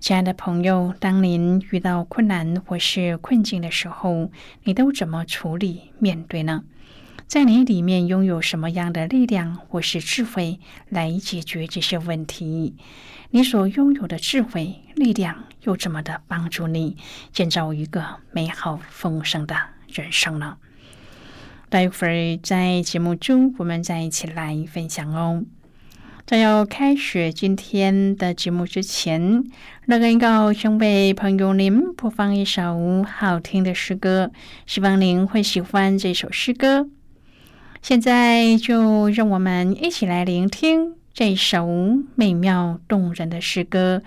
亲爱的朋友，当您遇到困难或是困境的时候，你都怎么处理面对呢？在你里面拥有什么样的力量或是智慧来解决这些问题？你所拥有的智慧、力量又怎么的帮助你建造一个美好丰盛的人生呢？待会儿在节目中，我们再一起来分享哦。在要开始今天的节目之前，乐恩要先为朋友您播放一首好听的诗歌，希望您会喜欢这首诗歌。现在就让我们一起来聆听这首美妙动人的诗歌。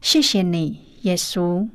谢谢你，耶稣。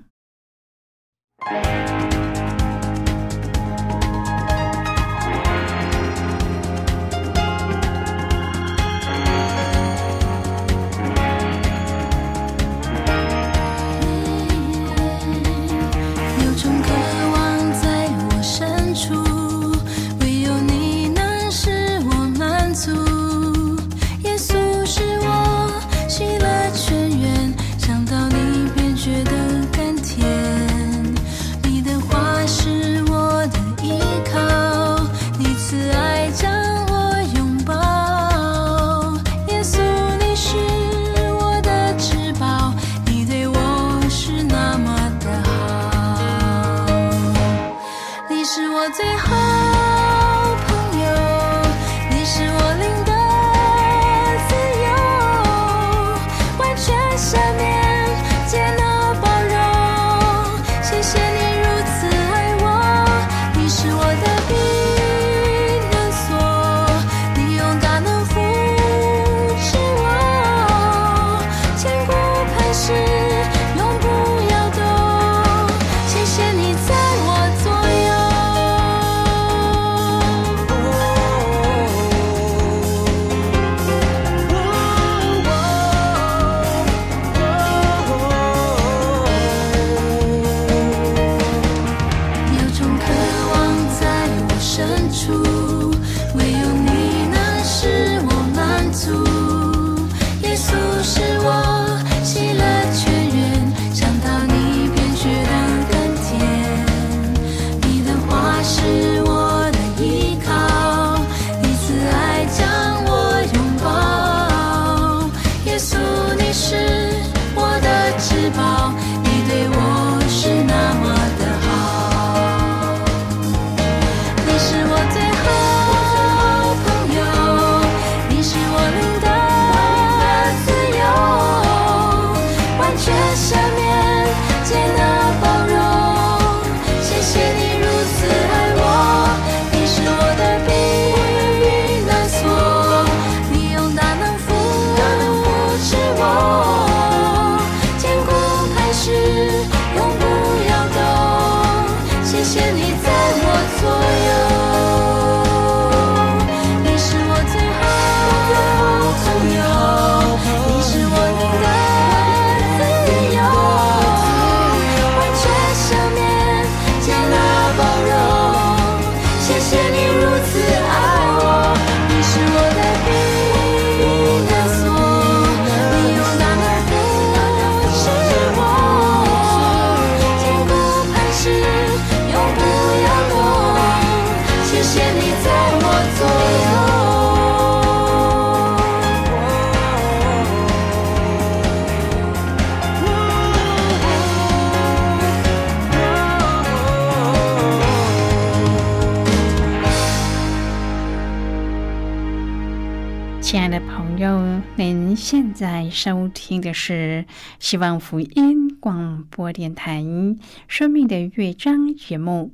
亲爱的朋友，您现在收听的是希望福音广播电台《生命的乐章》节目。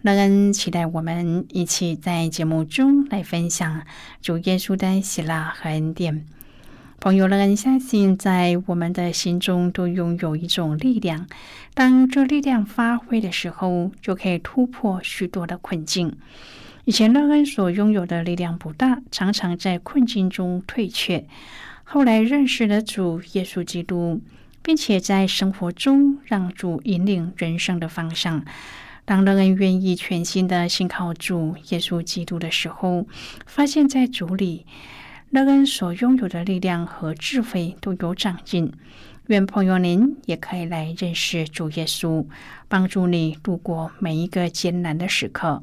乐恩期待我们一起在节目中来分享主耶稣的喜乐和恩典。朋友，乐恩相信，在我们的心中都拥有一种力量，当这力量发挥的时候，就可以突破许多的困境。以前乐恩所拥有的力量不大，常常在困境中退却。后来认识了主耶稣基督，并且在生活中让主引领人生的方向。当乐恩愿意全心的信靠主耶稣基督的时候，发现在主里，乐恩所拥有的力量和智慧都有长进。愿朋友您也可以来认识主耶稣，帮助你度过每一个艰难的时刻。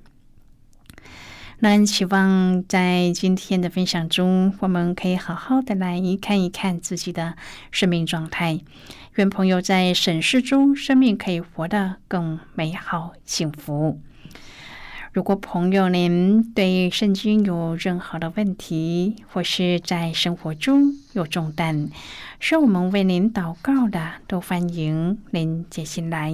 那希望在今天的分享中，我们可以好好的来看一看自己的生命状态。愿朋友在审视中，生命可以活得更美好、幸福。如果朋友您对圣经有任何的问题，或是在生活中有重担，需要我们为您祷告的，都欢迎您接进来。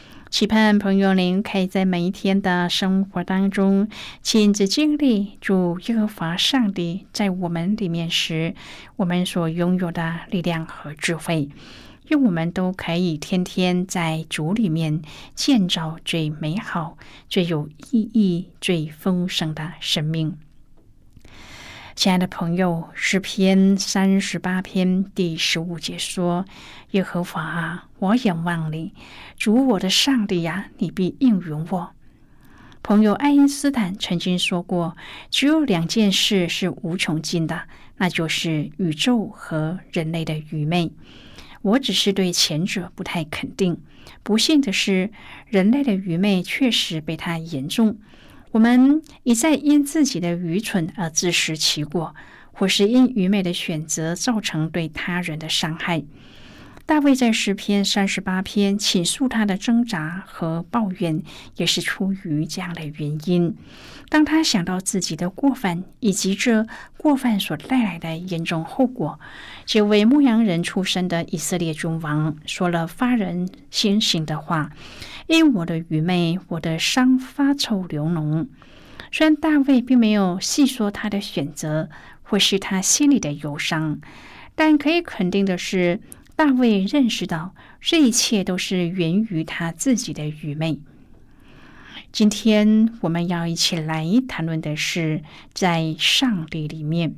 期盼朋友您可以在每一天的生活当中亲自经历主耶和华上帝在我们里面时，我们所拥有的力量和智慧，愿我们都可以天天在主里面建造最美好、最有意义、最丰盛的生命。亲爱的朋友，诗篇三十八篇第十五节说：“耶和华啊，我仰望你，主我的上帝呀，你必应允我。”朋友爱因斯坦曾经说过：“只有两件事是无穷尽的，那就是宇宙和人类的愚昧。”我只是对前者不太肯定。不幸的是，人类的愚昧确实被他严重。我们一再因自己的愚蠢而自食其果，或是因愚昧的选择造成对他人的伤害。大卫在诗篇三十八篇倾诉他的挣扎和抱怨，也是出于这样的原因。当他想到自己的过犯以及这过犯所带来的严重后果，这位牧羊人出身的以色列君王说了发人心醒的话：“因我的愚昧，我的伤发臭流脓。”虽然大卫并没有细说他的选择或是他心里的忧伤，但可以肯定的是。大卫认识到，这一切都是源于他自己的愚昧。今天我们要一起来谈论的是，在上帝里面，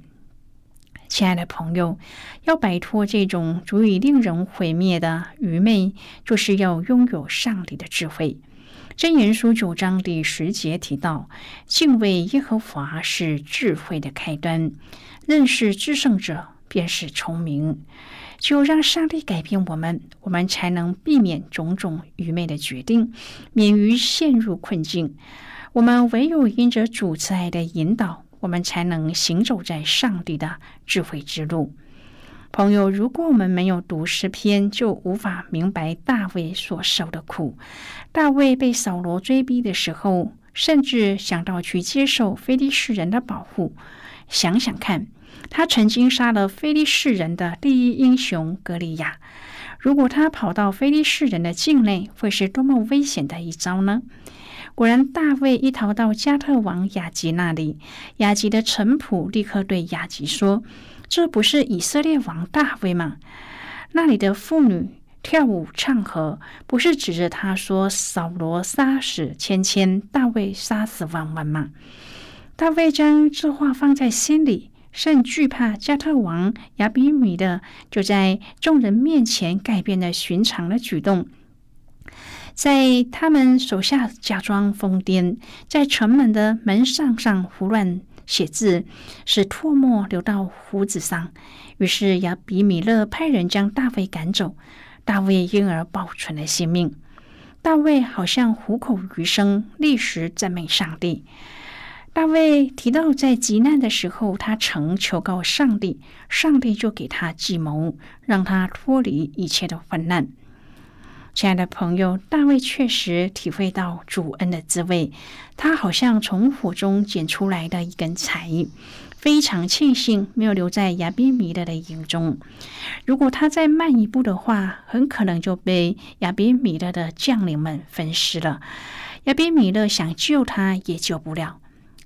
亲爱的朋友，要摆脱这种足以令人毁灭的愚昧，就是要拥有上帝的智慧。真言书九章第十节提到，敬畏耶和华是智慧的开端，认识至圣者便是聪明。只有让上帝改变我们，我们才能避免种种愚昧的决定，免于陷入困境。我们唯有因着主慈爱的引导，我们才能行走在上帝的智慧之路。朋友，如果我们没有读诗篇，就无法明白大卫所受的苦。大卫被扫罗追逼的时候，甚至想到去接受非利士人的保护。想想看。他曾经杀了非利士人的第一英雄格利亚。如果他跑到非利士人的境内，会是多么危险的一招呢？果然，大卫一逃到加特王雅吉那里，雅吉的臣仆立刻对雅吉说：“这不是以色列王大卫吗？那里的妇女跳舞唱和，不是指着他说扫罗杀死千千，大卫杀死万万吗？”大卫将这话放在心里。甚惧怕加特王亚比米的，就在众人面前改变了寻常的举动，在他们手下假装疯癫，在城门的门上上胡乱写字，使唾沫流到胡子上。于是亚比米勒派人将大卫赶走，大卫因而保存了性命。大卫好像虎口余生，立时赞美上帝。大卫提到，在极难的时候，他曾求告上帝，上帝就给他计谋，让他脱离一切的患难。亲爱的朋友，大卫确实体会到主恩的滋味，他好像从火中捡出来的一根柴，非常庆幸没有留在亚比米勒的营中。如果他再慢一步的话，很可能就被亚比米勒的将领们分尸了。亚比米勒想救他，也救不了。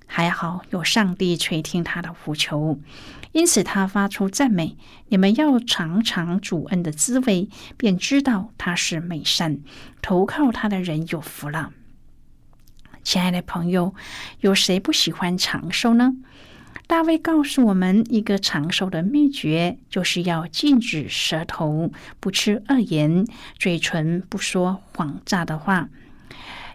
还好有上帝垂听他的呼求，因此他发出赞美：“你们要尝尝主恩的滋味，便知道他是美善。投靠他的人有福了。”亲爱的朋友，有谁不喜欢长寿呢？大卫告诉我们一个长寿的秘诀，就是要禁止舌头不吃恶言，嘴唇不说谎诈的话。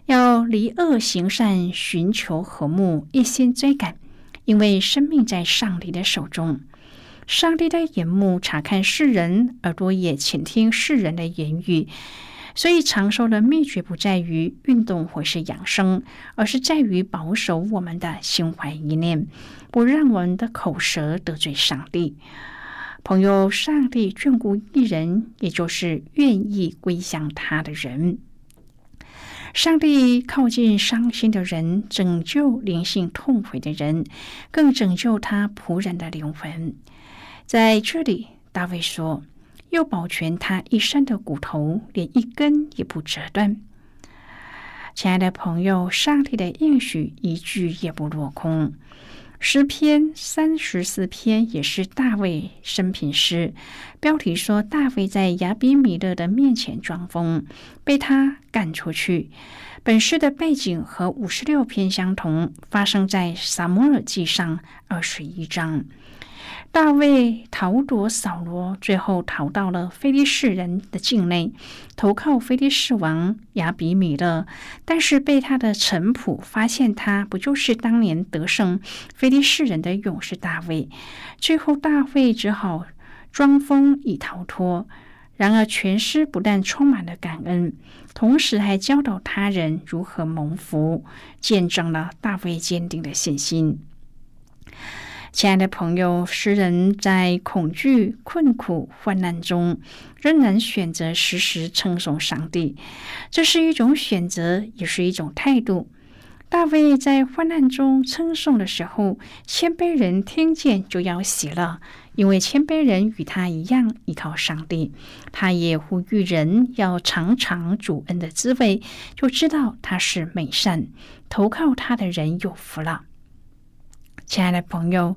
要离恶行善，寻求和睦，一心追赶，因为生命在上帝的手中。上帝的眼目查看世人，耳朵也倾听世人的言语。所以，长寿的秘诀不在于运动或是养生，而是在于保守我们的心怀意念，不让我们的口舌得罪上帝。朋友，上帝眷顾一人，也就是愿意归向他的人。上帝靠近伤心的人，拯救灵性痛悔的人，更拯救他仆人的灵魂。在这里，大卫说：“又保全他一身的骨头，连一根也不折断。”亲爱的朋友，上帝的应许一句也不落空。诗篇三十四篇也是大卫生平诗，标题说大卫在亚比米勒的面前装疯，被他赶出去。本诗的背景和五十六篇相同，发生在撒摩尔记上二十一章。大卫逃躲扫罗，最后逃到了菲利士人的境内，投靠菲利士王亚比米勒。但是被他的臣仆发现，他不就是当年得胜菲利士人的勇士大卫？最后大卫只好装疯以逃脱。然而全诗不但充满了感恩，同时还教导他人如何蒙福，见证了大卫坚定的信心。亲爱的朋友，诗人在恐惧、困苦、患难中，仍然选择时时称颂上帝。这是一种选择，也是一种态度。大卫在患难中称颂的时候，谦卑人听见就要喜乐，因为谦卑人与他一样依靠上帝。他也呼吁人要尝尝主恩的滋味，就知道他是美善，投靠他的人有福了。亲爱的朋友，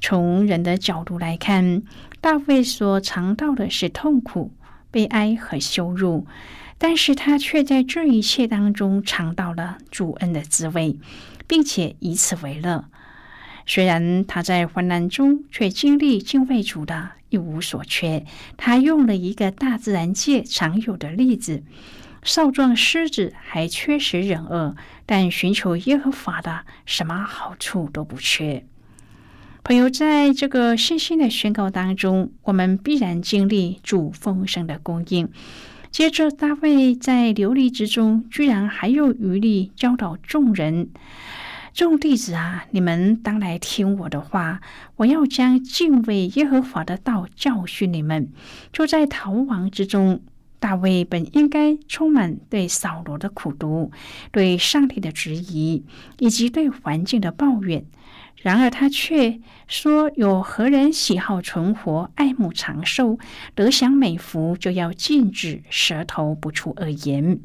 从人的角度来看，大卫所尝到的是痛苦、悲哀和羞辱，但是他却在这一切当中尝到了主恩的滋味，并且以此为乐。虽然他在患难中，却经历敬畏主的一无所缺。他用了一个大自然界常有的例子。少壮狮子还缺食忍饿，但寻求耶和华的，什么好处都不缺。朋友，在这个信心的宣告当中，我们必然经历主丰盛的供应。接着，大卫在流离之中，居然还有余力教导众人：“众弟子啊，你们当来听我的话，我要将敬畏耶和华的道教训你们。”就在逃亡之中。大卫本应该充满对扫罗的苦读、对上帝的质疑以及对环境的抱怨，然而他却说：“有何人喜好存活、爱慕长寿、得享美福，就要禁止舌头不出恶言，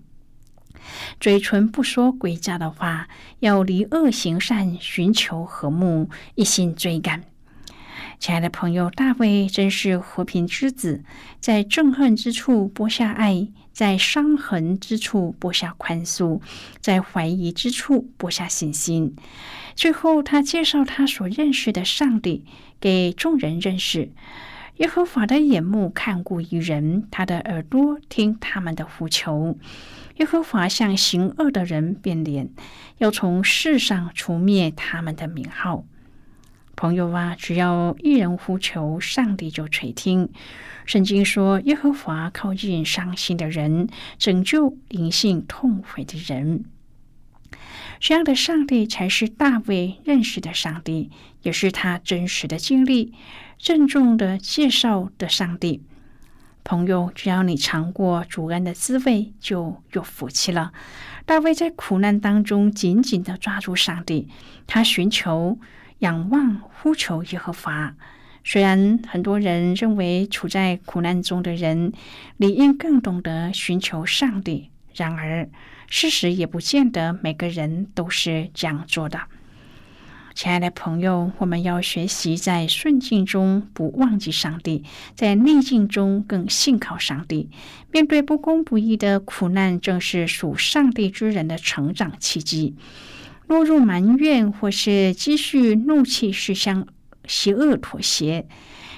嘴唇不说诡诈的话，要离恶行善，寻求和睦，一心追赶。”亲爱的朋友，大卫真是和平之子，在憎恨之处播下爱，在伤痕之处播下宽恕，在怀疑之处播下信心。最后，他介绍他所认识的上帝给众人认识。耶和华的眼目看顾一人，他的耳朵听他们的呼求。耶和华向行恶的人变脸，要从世上除灭他们的名号。朋友啊，只要一人呼求，上帝就垂听。圣经说，耶和华靠近伤心的人，拯救灵性痛悔的人。这样的上帝才是大卫认识的上帝，也是他真实的经历、郑重的介绍的上帝。朋友，只要你尝过主恩的滋味，就有福气了。大卫在苦难当中紧紧的抓住上帝，他寻求。仰望、呼求耶和华。虽然很多人认为处在苦难中的人理应更懂得寻求上帝，然而事实也不见得每个人都是这样做的。亲爱的朋友，我们要学习在顺境中不忘记上帝，在逆境中更信靠上帝。面对不公不义的苦难，正是属上帝之人的成长契机。落入埋怨或是积蓄怒气，是向邪恶妥协。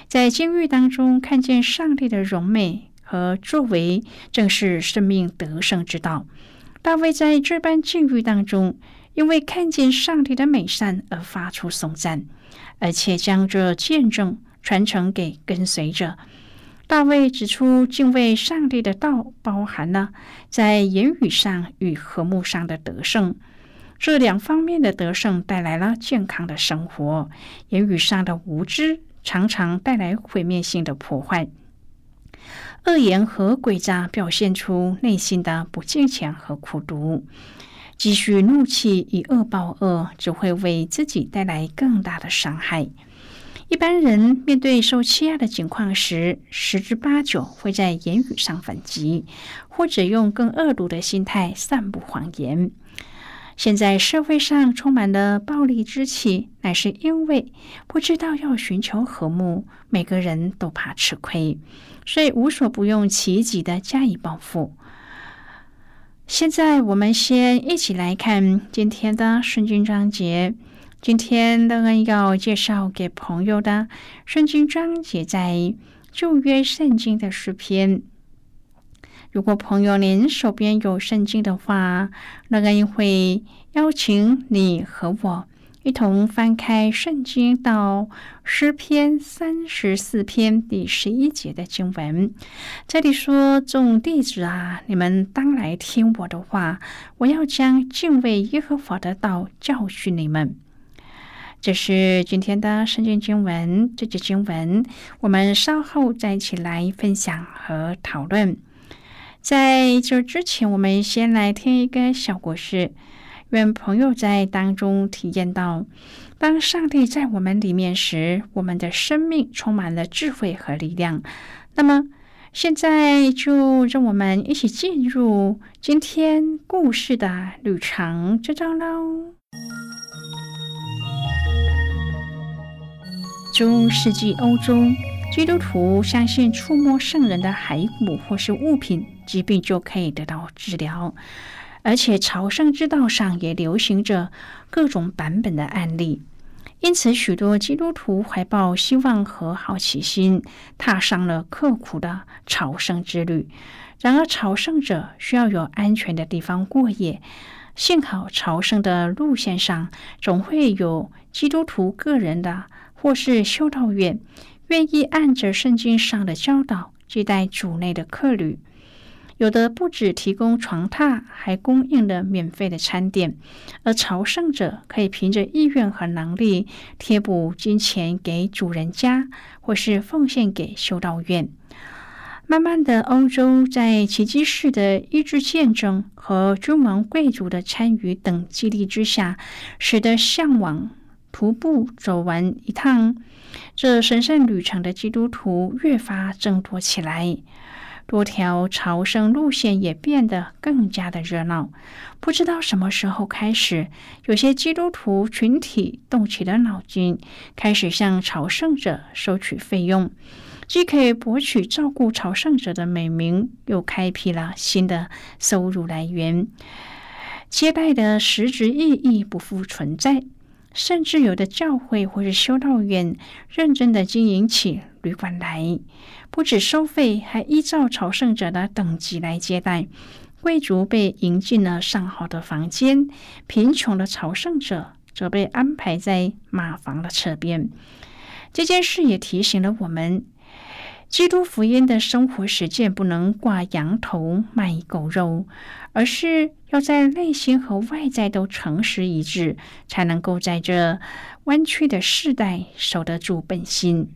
在监狱当中看见上帝的荣美和作为，正是生命得胜之道。大卫在这般境遇当中，因为看见上帝的美善而发出颂赞，而且将这见证传承给跟随者。大卫指出，敬畏上帝的道包含了在言语上与和睦上的得胜。这两方面的得胜带来了健康的生活，言语上的无知常常带来毁灭性的破坏。恶言和诡诈表现出内心的不坚强和苦毒。积蓄怒气以恶报恶，只会为自己带来更大的伤害。一般人面对受欺压的情况时，十之八九会在言语上反击，或者用更恶毒的心态散布谎言。现在社会上充满了暴力之气，乃是因为不知道要寻求和睦，每个人都怕吃亏，所以无所不用其极的加以报复。现在我们先一起来看今天的圣经章节。今天乐恩要介绍给朋友的圣经章节，在旧约圣经的诗篇。如果朋友您手边有圣经的话，那个会邀请你和我一同翻开圣经到诗篇三十四篇第十一节的经文。这里说：“众弟子啊，你们当来听我的话，我要将敬畏耶和华的道教训你们。”这是今天的圣经经文。这节经文我们稍后再一起来分享和讨论。在这之前，我们先来听一个小故事。愿朋友在当中体验到，当上帝在我们里面时，我们的生命充满了智慧和力量。那么，现在就让我们一起进入今天故事的旅程之中喽。中世纪欧洲。基督徒相信触摸圣人的骸骨或是物品，疾病就可以得到治疗，而且朝圣之道上也流行着各种版本的案例。因此，许多基督徒怀抱希望和好奇心，踏上了刻苦的朝圣之旅。然而，朝圣者需要有安全的地方过夜。幸好，朝圣的路线上总会有基督徒个人的或是修道院。愿意按着圣经上的教导接待主内的客旅，有的不止提供床榻，还供应了免费的餐点。而朝圣者可以凭着意愿和能力贴补金钱给主人家，或是奉献给修道院。慢慢的，欧洲在奇迹式的医治见证和君王贵族的参与等激励之下，使得向往徒步走完一趟。这神圣旅程的基督徒越发增多起来。多条朝圣路线也变得更加的热闹。不知道什么时候开始，有些基督徒群体动起了脑筋，开始向朝圣者收取费用，既可以博取照顾朝圣者的美名，又开辟了新的收入来源。接待的实质意义不复存在。甚至有的教会或是修道院认真的经营起旅馆来，不止收费，还依照朝圣者的等级来接待。贵族被迎进了上好的房间，贫穷的朝圣者则被安排在马房的侧边。这件事也提醒了我们。基督福音的生活实践不能挂羊头卖狗肉，而是要在内心和外在都诚实一致，才能够在这弯曲的世代守得住本心，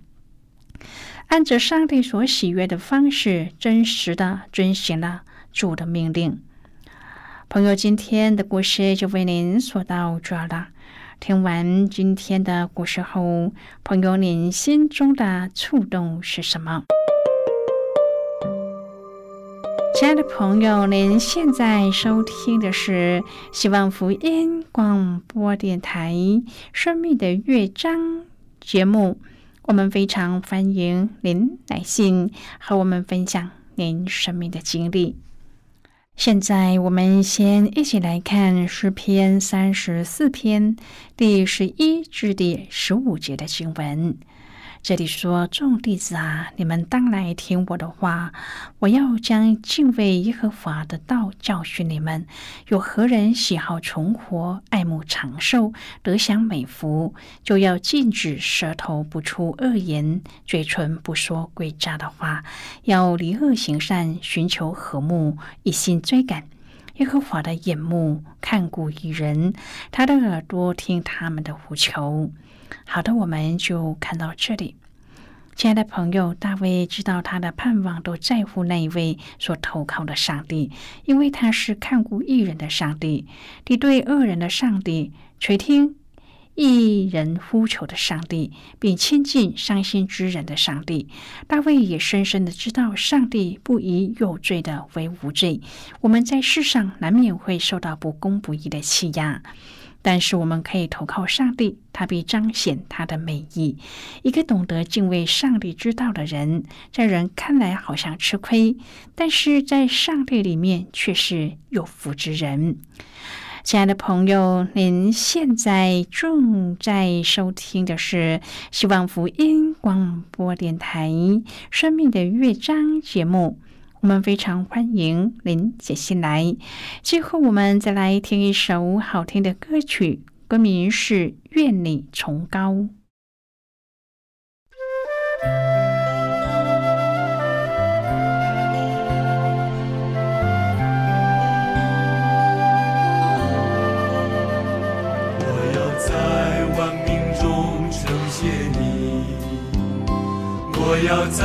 按着上帝所喜悦的方式，真实的遵循了主的命令。朋友，今天的故事就为您说到这了。听完今天的故事后，朋友，您心中的触动是什么？亲爱的朋友，您现在收听的是希望福音广播电台《生命的乐章》节目。我们非常欢迎您来信和我们分享您生命的经历。现在我们先一起来看诗篇三十四篇第十一至第十五节的经文。这里说：“众弟子啊，你们当来听我的话。我要将敬畏耶和华的道教训你们。有何人喜好存活、爱慕长寿、得享美福，就要禁止舌头不出恶言，嘴唇不说诡诈的话，要离恶行善，寻求和睦，一心追赶耶和华的眼目看顾一人，他的耳朵听他们的呼求。”好的，我们就看到这里。亲爱的朋友，大卫知道他的盼望都在乎那一位所投靠的上帝，因为他是看顾一人的上帝，敌对恶人的上帝，垂听一人呼求的上帝，并亲近伤心之人的上帝。大卫也深深的知道，上帝不以有罪的为无罪。我们在世上难免会受到不公不义的欺压。但是我们可以投靠上帝，他必彰显他的美意。一个懂得敬畏上帝之道的人，在人看来好像吃亏，但是在上帝里面却是有福之人。亲爱的朋友，您现在正在收听的是希望福音广播电台《生命的乐章》节目。我们非常欢迎您写信来。最后，我们再来听一首好听的歌曲，歌名是《愿你崇高》。我要在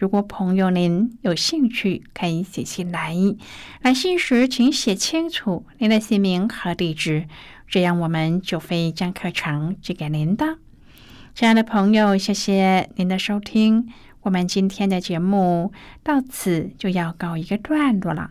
如果朋友您有兴趣，可以写信来。来信时请写清楚您的姓名和地址，这样我们就会将课程寄给您的。亲爱的朋友，谢谢您的收听。我们今天的节目到此就要告一个段落了。